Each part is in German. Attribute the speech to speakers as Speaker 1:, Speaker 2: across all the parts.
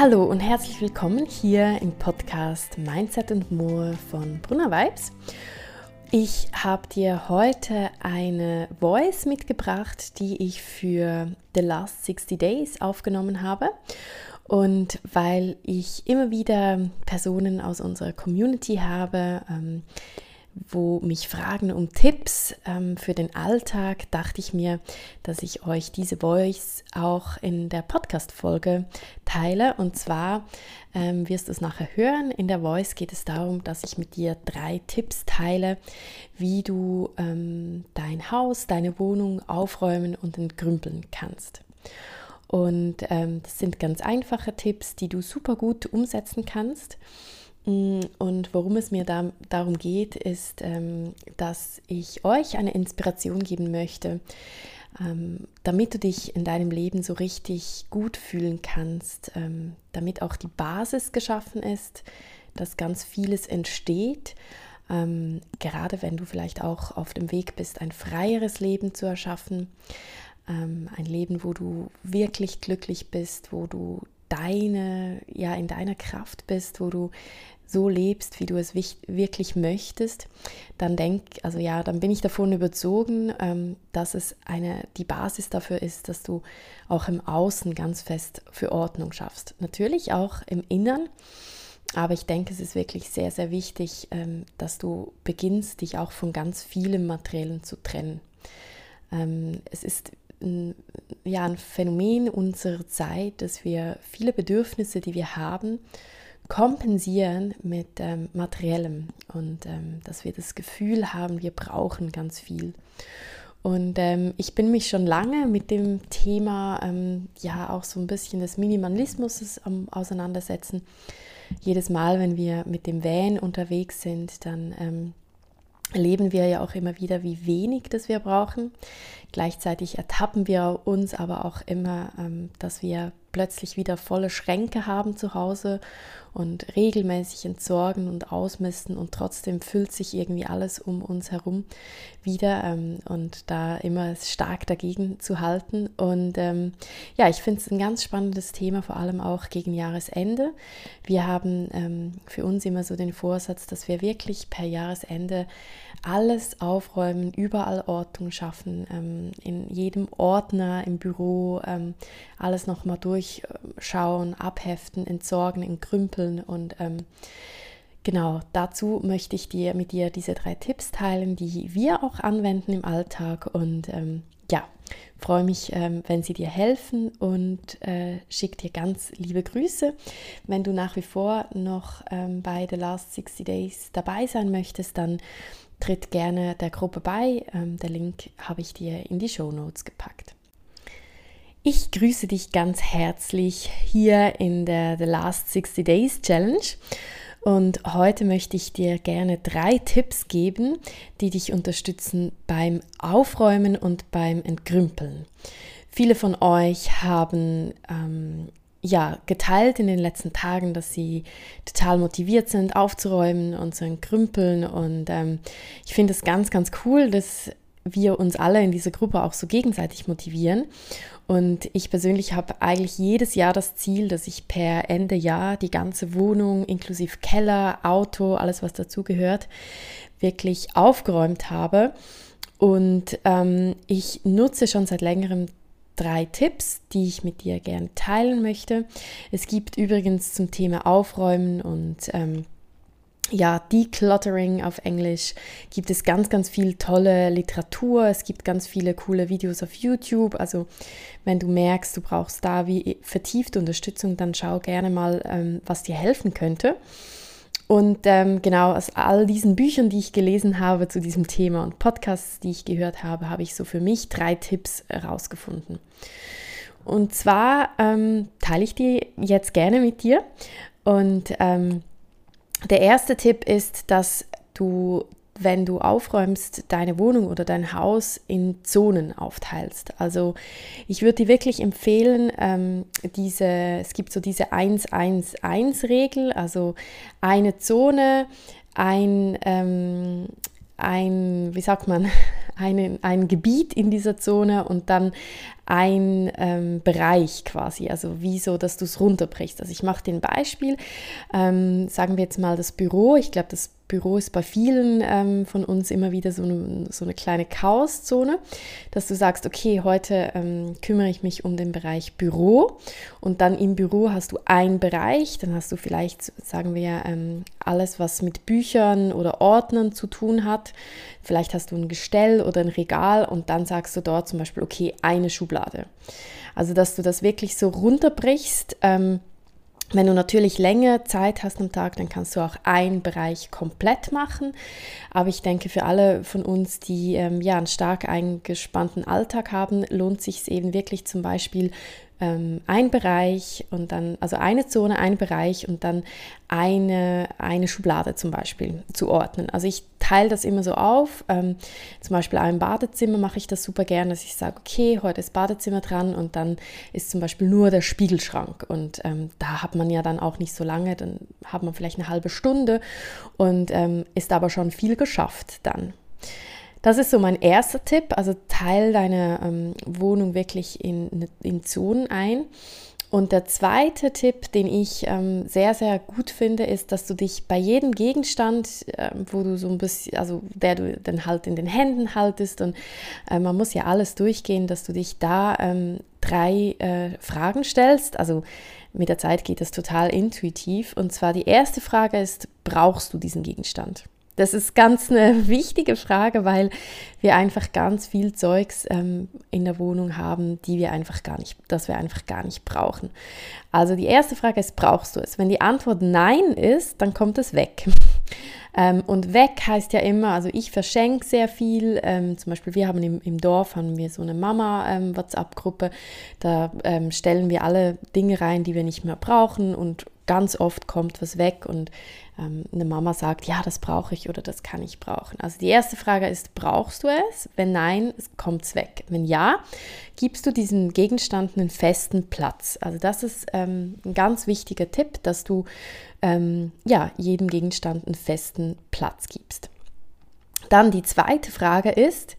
Speaker 1: Hallo und herzlich willkommen hier im Podcast Mindset und More von Brunner Vibes. Ich habe dir heute eine Voice mitgebracht, die ich für The Last 60 Days aufgenommen habe. Und weil ich immer wieder Personen aus unserer Community habe, ähm, wo mich fragen um Tipps ähm, für den Alltag, dachte ich mir, dass ich euch diese Voice auch in der Podcast-Folge teile. Und zwar ähm, wirst du es nachher hören. In der Voice geht es darum, dass ich mit dir drei Tipps teile, wie du ähm, dein Haus, deine Wohnung aufräumen und entrümpeln kannst. Und ähm, das sind ganz einfache Tipps, die du super gut umsetzen kannst. Mm, und worum es mir da, darum geht, ist, ähm, dass ich euch eine Inspiration geben möchte, ähm, damit du dich in deinem Leben so richtig gut fühlen kannst, ähm, damit auch die Basis geschaffen ist, dass ganz vieles entsteht. Gerade wenn du vielleicht auch auf dem Weg bist, ein freieres Leben zu erschaffen, ein Leben, wo du wirklich glücklich bist, wo du deine, ja, in deiner Kraft bist, wo du so lebst, wie du es wirklich möchtest, dann denk, also ja, dann bin ich davon überzogen, ähm, dass es eine, die Basis dafür ist, dass du auch im Außen ganz fest für Ordnung schaffst. Natürlich auch im Innern, aber ich denke, es ist wirklich sehr, sehr wichtig, ähm, dass du beginnst, dich auch von ganz vielen Materiellen zu trennen. Ähm, es ist ein, ja, ein Phänomen unserer Zeit, dass wir viele Bedürfnisse, die wir haben, kompensieren mit ähm, materiellem und ähm, dass wir das Gefühl haben, wir brauchen ganz viel. Und ähm, ich bin mich schon lange mit dem Thema, ähm, ja auch so ein bisschen des Minimalismus Auseinandersetzen. Jedes Mal, wenn wir mit dem Van unterwegs sind, dann ähm, erleben wir ja auch immer wieder, wie wenig das wir brauchen. Gleichzeitig ertappen wir uns aber auch immer, ähm, dass wir plötzlich wieder volle Schränke haben zu Hause und regelmäßig entsorgen und ausmisten und trotzdem füllt sich irgendwie alles um uns herum wieder ähm, und da immer stark dagegen zu halten. Und ähm, ja, ich finde es ein ganz spannendes Thema, vor allem auch gegen Jahresende. Wir haben ähm, für uns immer so den Vorsatz, dass wir wirklich per Jahresende alles aufräumen, überall Ordnung schaffen, ähm, in jedem Ordner im Büro ähm, alles nochmal durchschauen, abheften, entsorgen, entkrümpeln und ähm, Genau, dazu möchte ich dir mit dir diese drei Tipps teilen, die wir auch anwenden im Alltag und ähm, ja, freue mich, ähm, wenn sie dir helfen und äh, schicke dir ganz liebe Grüße. Wenn du nach wie vor noch ähm, bei The Last 60 Days dabei sein möchtest, dann tritt gerne der Gruppe bei. Ähm, der Link habe ich dir in die Show Notes gepackt. Ich grüße dich ganz herzlich hier in der The Last 60 Days Challenge. Und heute möchte ich dir gerne drei Tipps geben, die dich unterstützen beim Aufräumen und beim Entgrümpeln. Viele von euch haben ähm, ja, geteilt in den letzten Tagen, dass sie total motiviert sind, aufzuräumen und zu entrümpeln. Und ähm, ich finde es ganz, ganz cool, dass wir uns alle in dieser Gruppe auch so gegenseitig motivieren. Und ich persönlich habe eigentlich jedes Jahr das Ziel, dass ich per Ende Jahr die ganze Wohnung inklusive Keller, Auto, alles was dazugehört, wirklich aufgeräumt habe. Und ähm, ich nutze schon seit längerem drei Tipps, die ich mit dir gerne teilen möchte. Es gibt übrigens zum Thema Aufräumen und ähm, ja, Decluttering auf Englisch gibt es ganz, ganz viel tolle Literatur. Es gibt ganz viele coole Videos auf YouTube. Also wenn du merkst, du brauchst da wie vertiefte Unterstützung, dann schau gerne mal, ähm, was dir helfen könnte. Und ähm, genau aus all diesen Büchern, die ich gelesen habe zu diesem Thema und Podcasts, die ich gehört habe, habe ich so für mich drei Tipps herausgefunden. Und zwar ähm, teile ich die jetzt gerne mit dir. Und ähm, der erste Tipp ist, dass du wenn du aufräumst, deine Wohnung oder dein Haus in Zonen aufteilst. Also ich würde dir wirklich empfehlen, ähm, diese, es gibt so diese 1-1-1-Regel, also eine Zone, ein, ähm, ein, wie sagt man, ein, ein Gebiet in dieser Zone und dann ein ähm, Bereich quasi, also wie so, dass du es runterbrichst. Also ich mache dir ein Beispiel, ähm, sagen wir jetzt mal das Büro. Ich glaube, das Büro ist bei vielen ähm, von uns immer wieder so eine, so eine kleine Chaoszone, dass du sagst, okay, heute ähm, kümmere ich mich um den Bereich Büro und dann im Büro hast du einen Bereich, dann hast du vielleicht, sagen wir, ähm, alles, was mit Büchern oder Ordnern zu tun hat. Vielleicht hast du ein Gestell oder ein Regal und dann sagst du dort zum Beispiel, okay, eine Schublade. Also, dass du das wirklich so runterbrichst ähm, wenn du natürlich länger Zeit hast am Tag, dann kannst du auch einen Bereich komplett machen. Aber ich denke, für alle von uns, die ähm, ja einen stark eingespannten Alltag haben, lohnt sich es eben wirklich zum Beispiel ähm, ein Bereich und dann, also eine Zone, ein Bereich und dann eine, eine Schublade zum Beispiel zu ordnen. Also ich teile das immer so auf. Ähm, zum Beispiel auch im Badezimmer mache ich das super gern, dass ich sage, okay, heute ist Badezimmer dran und dann ist zum Beispiel nur der Spiegelschrank. Und ähm, da hat man ja dann auch nicht so lange, dann hat man vielleicht eine halbe Stunde und ähm, ist aber schon viel geschafft dann. Das ist so mein erster Tipp. Also teile deine ähm, Wohnung wirklich in, in Zonen ein. Und der zweite Tipp, den ich ähm, sehr, sehr gut finde, ist, dass du dich bei jedem Gegenstand, äh, wo du so ein bisschen, also der du dann halt in den Händen haltest und äh, man muss ja alles durchgehen, dass du dich da ähm, drei äh, Fragen stellst. Also mit der Zeit geht das total intuitiv. Und zwar die erste Frage ist, brauchst du diesen Gegenstand? Das ist ganz eine wichtige Frage, weil wir einfach ganz viel Zeugs ähm, in der Wohnung haben, die wir einfach gar nicht, das wir einfach gar nicht brauchen. Also die erste Frage ist, brauchst du es? Wenn die Antwort Nein ist, dann kommt es weg. Ähm, und weg heißt ja immer, also ich verschenke sehr viel. Ähm, zum Beispiel, wir haben im, im Dorf haben wir so eine Mama-WhatsApp-Gruppe. Ähm, da ähm, stellen wir alle Dinge rein, die wir nicht mehr brauchen und ganz oft kommt was weg und ähm, eine Mama sagt, ja, das brauche ich oder das kann ich brauchen. Also die erste Frage ist, brauchst du es? Wenn nein, kommt es weg. Wenn ja, gibst du diesem Gegenstand einen festen Platz. Also das ist ähm, ein ganz wichtiger Tipp, dass du ähm, ja, jedem Gegenstand einen festen Platz gibst. Dann die zweite Frage ist,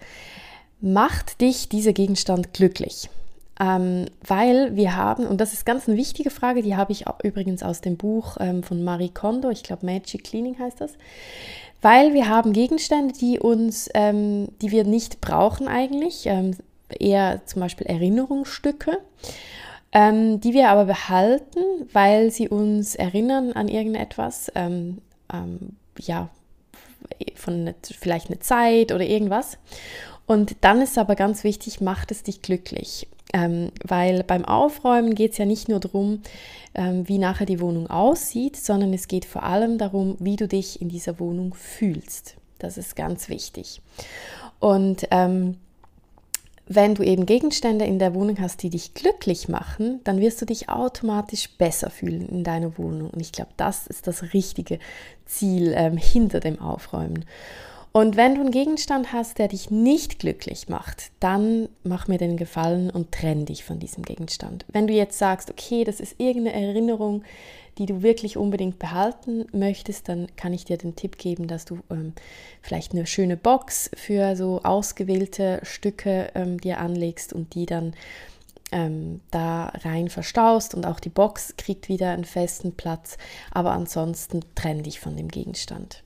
Speaker 1: macht dich dieser Gegenstand glücklich? Ähm, weil wir haben, und das ist ganz eine wichtige Frage, die habe ich übrigens aus dem Buch ähm, von Marie Kondo, ich glaube Magic Cleaning heißt das, weil wir haben Gegenstände, die uns, ähm, die wir nicht brauchen eigentlich, ähm, eher zum Beispiel Erinnerungsstücke, ähm, die wir aber behalten, weil sie uns erinnern an irgendetwas, ähm, ja, von eine, vielleicht eine Zeit oder irgendwas. Und dann ist aber ganz wichtig, macht es dich glücklich. Ähm, weil beim Aufräumen geht es ja nicht nur darum, ähm, wie nachher die Wohnung aussieht, sondern es geht vor allem darum, wie du dich in dieser Wohnung fühlst. Das ist ganz wichtig. Und ähm, wenn du eben Gegenstände in der Wohnung hast, die dich glücklich machen, dann wirst du dich automatisch besser fühlen in deiner Wohnung. Und ich glaube, das ist das richtige Ziel ähm, hinter dem Aufräumen. Und wenn du einen Gegenstand hast, der dich nicht glücklich macht, dann mach mir den Gefallen und trenn dich von diesem Gegenstand. Wenn du jetzt sagst, okay, das ist irgendeine Erinnerung, die du wirklich unbedingt behalten möchtest, dann kann ich dir den Tipp geben, dass du ähm, vielleicht eine schöne Box für so ausgewählte Stücke ähm, dir anlegst und die dann ähm, da rein verstaust und auch die Box kriegt wieder einen festen Platz. Aber ansonsten trenn dich von dem Gegenstand.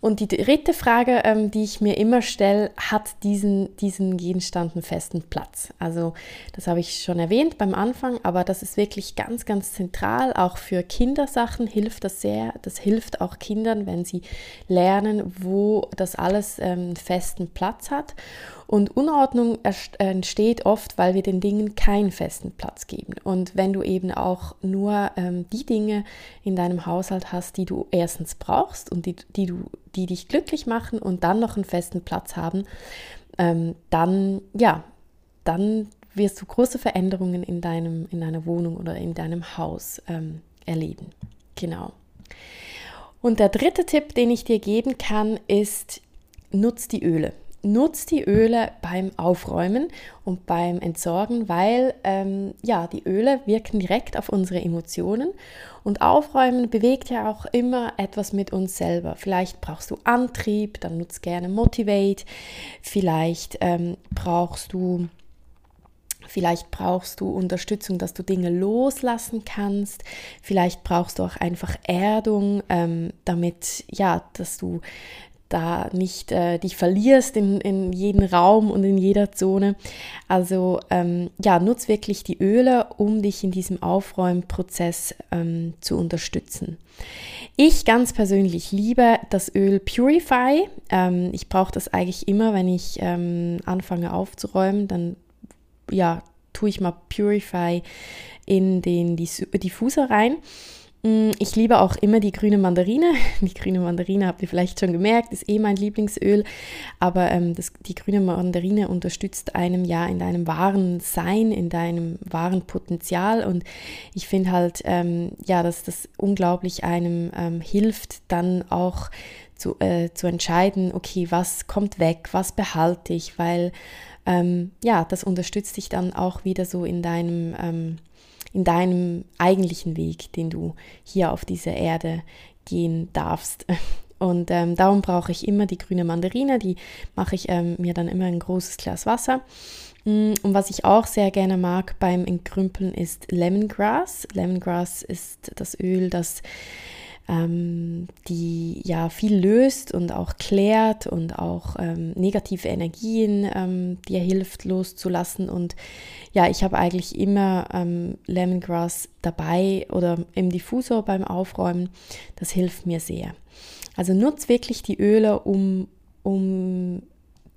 Speaker 1: Und die dritte Frage, ähm, die ich mir immer stelle, hat diesen, diesen Gegenstand einen festen Platz? Also das habe ich schon erwähnt beim Anfang, aber das ist wirklich ganz, ganz zentral. Auch für Kindersachen hilft das sehr. Das hilft auch Kindern, wenn sie lernen, wo das alles ähm, festen Platz hat. Und Unordnung entsteht oft, weil wir den Dingen keinen festen Platz geben. Und wenn du eben auch nur ähm, die Dinge in deinem Haushalt hast, die du erstens brauchst und die, die, du, die dich glücklich machen und dann noch einen festen Platz haben, ähm, dann, ja, dann wirst du große Veränderungen in, deinem, in deiner Wohnung oder in deinem Haus ähm, erleben. Genau. Und der dritte Tipp, den ich dir geben kann, ist, nutz die Öle nutz die Öle beim Aufräumen und beim Entsorgen, weil ähm, ja, die Öle wirken direkt auf unsere Emotionen und Aufräumen bewegt ja auch immer etwas mit uns selber. Vielleicht brauchst du Antrieb, dann nutz gerne Motivate. Vielleicht ähm, brauchst du Vielleicht brauchst du Unterstützung, dass du Dinge loslassen kannst. Vielleicht brauchst du auch einfach Erdung, ähm, damit, ja, dass du da nicht äh, dich verlierst in, in jeden Raum und in jeder Zone. Also ähm, ja, nutz wirklich die Öle, um dich in diesem Aufräumprozess ähm, zu unterstützen. Ich ganz persönlich liebe das Öl Purify. Ähm, ich brauche das eigentlich immer, wenn ich ähm, anfange aufzuräumen. Dann ja, tue ich mal Purify in den Diffuser rein. Mm, ich liebe auch immer die grüne Mandarine. Die grüne Mandarine habt ihr vielleicht schon gemerkt, ist eh mein Lieblingsöl. Aber ähm, das, die grüne Mandarine unterstützt einem ja in deinem wahren Sein, in deinem wahren Potenzial. Und ich finde halt, ähm, ja, dass das unglaublich einem ähm, hilft, dann auch zu, äh, zu entscheiden, okay, was kommt weg, was behalte ich, weil ähm, ja, das unterstützt dich dann auch wieder so in deinem, ähm, in deinem eigentlichen Weg, den du hier auf dieser Erde gehen darfst. Und ähm, darum brauche ich immer die grüne Mandarine, die mache ich ähm, mir dann immer ein großes Glas Wasser. Mm, und was ich auch sehr gerne mag beim Entkrümpeln ist Lemongrass. Lemongrass ist das Öl, das ähm, die ja viel löst und auch klärt und auch ähm, negative Energien ähm, dir hilft loszulassen. Und ja, ich habe eigentlich immer ähm, Lemongrass dabei oder im Diffusor beim Aufräumen. Das hilft mir sehr. Also nutz wirklich die Öle, um, um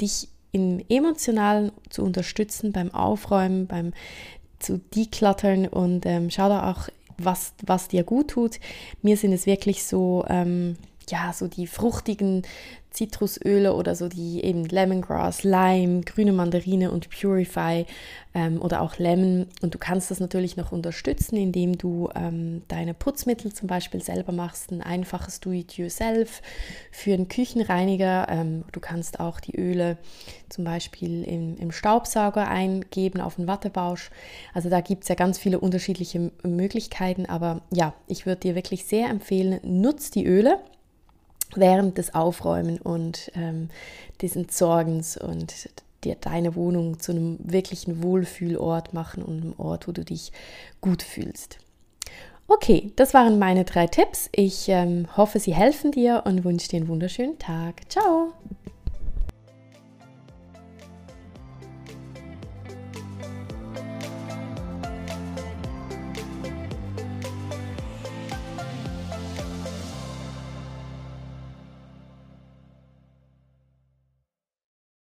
Speaker 1: dich im Emotionalen zu unterstützen beim Aufräumen, beim zu decluttern und ähm, schau da auch was, was dir gut tut. Mir sind es wirklich so, ähm, ja, so die fruchtigen Zitrusöle oder so die eben Lemongrass, Lime, grüne Mandarine und Purify ähm, oder auch Lemon. Und du kannst das natürlich noch unterstützen, indem du ähm, deine Putzmittel zum Beispiel selber machst, ein einfaches Do-it-yourself für einen Küchenreiniger. Ähm, du kannst auch die Öle zum Beispiel im, im Staubsauger eingeben auf einen Wattebausch. Also da gibt es ja ganz viele unterschiedliche Möglichkeiten. Aber ja, ich würde dir wirklich sehr empfehlen, nutz die Öle während des Aufräumen und ähm, des Entsorgens und dir deine Wohnung zu einem wirklichen Wohlfühlort machen und einem Ort, wo du dich gut fühlst. Okay, das waren meine drei Tipps. Ich ähm, hoffe, sie helfen dir und wünsche dir einen wunderschönen Tag. Ciao!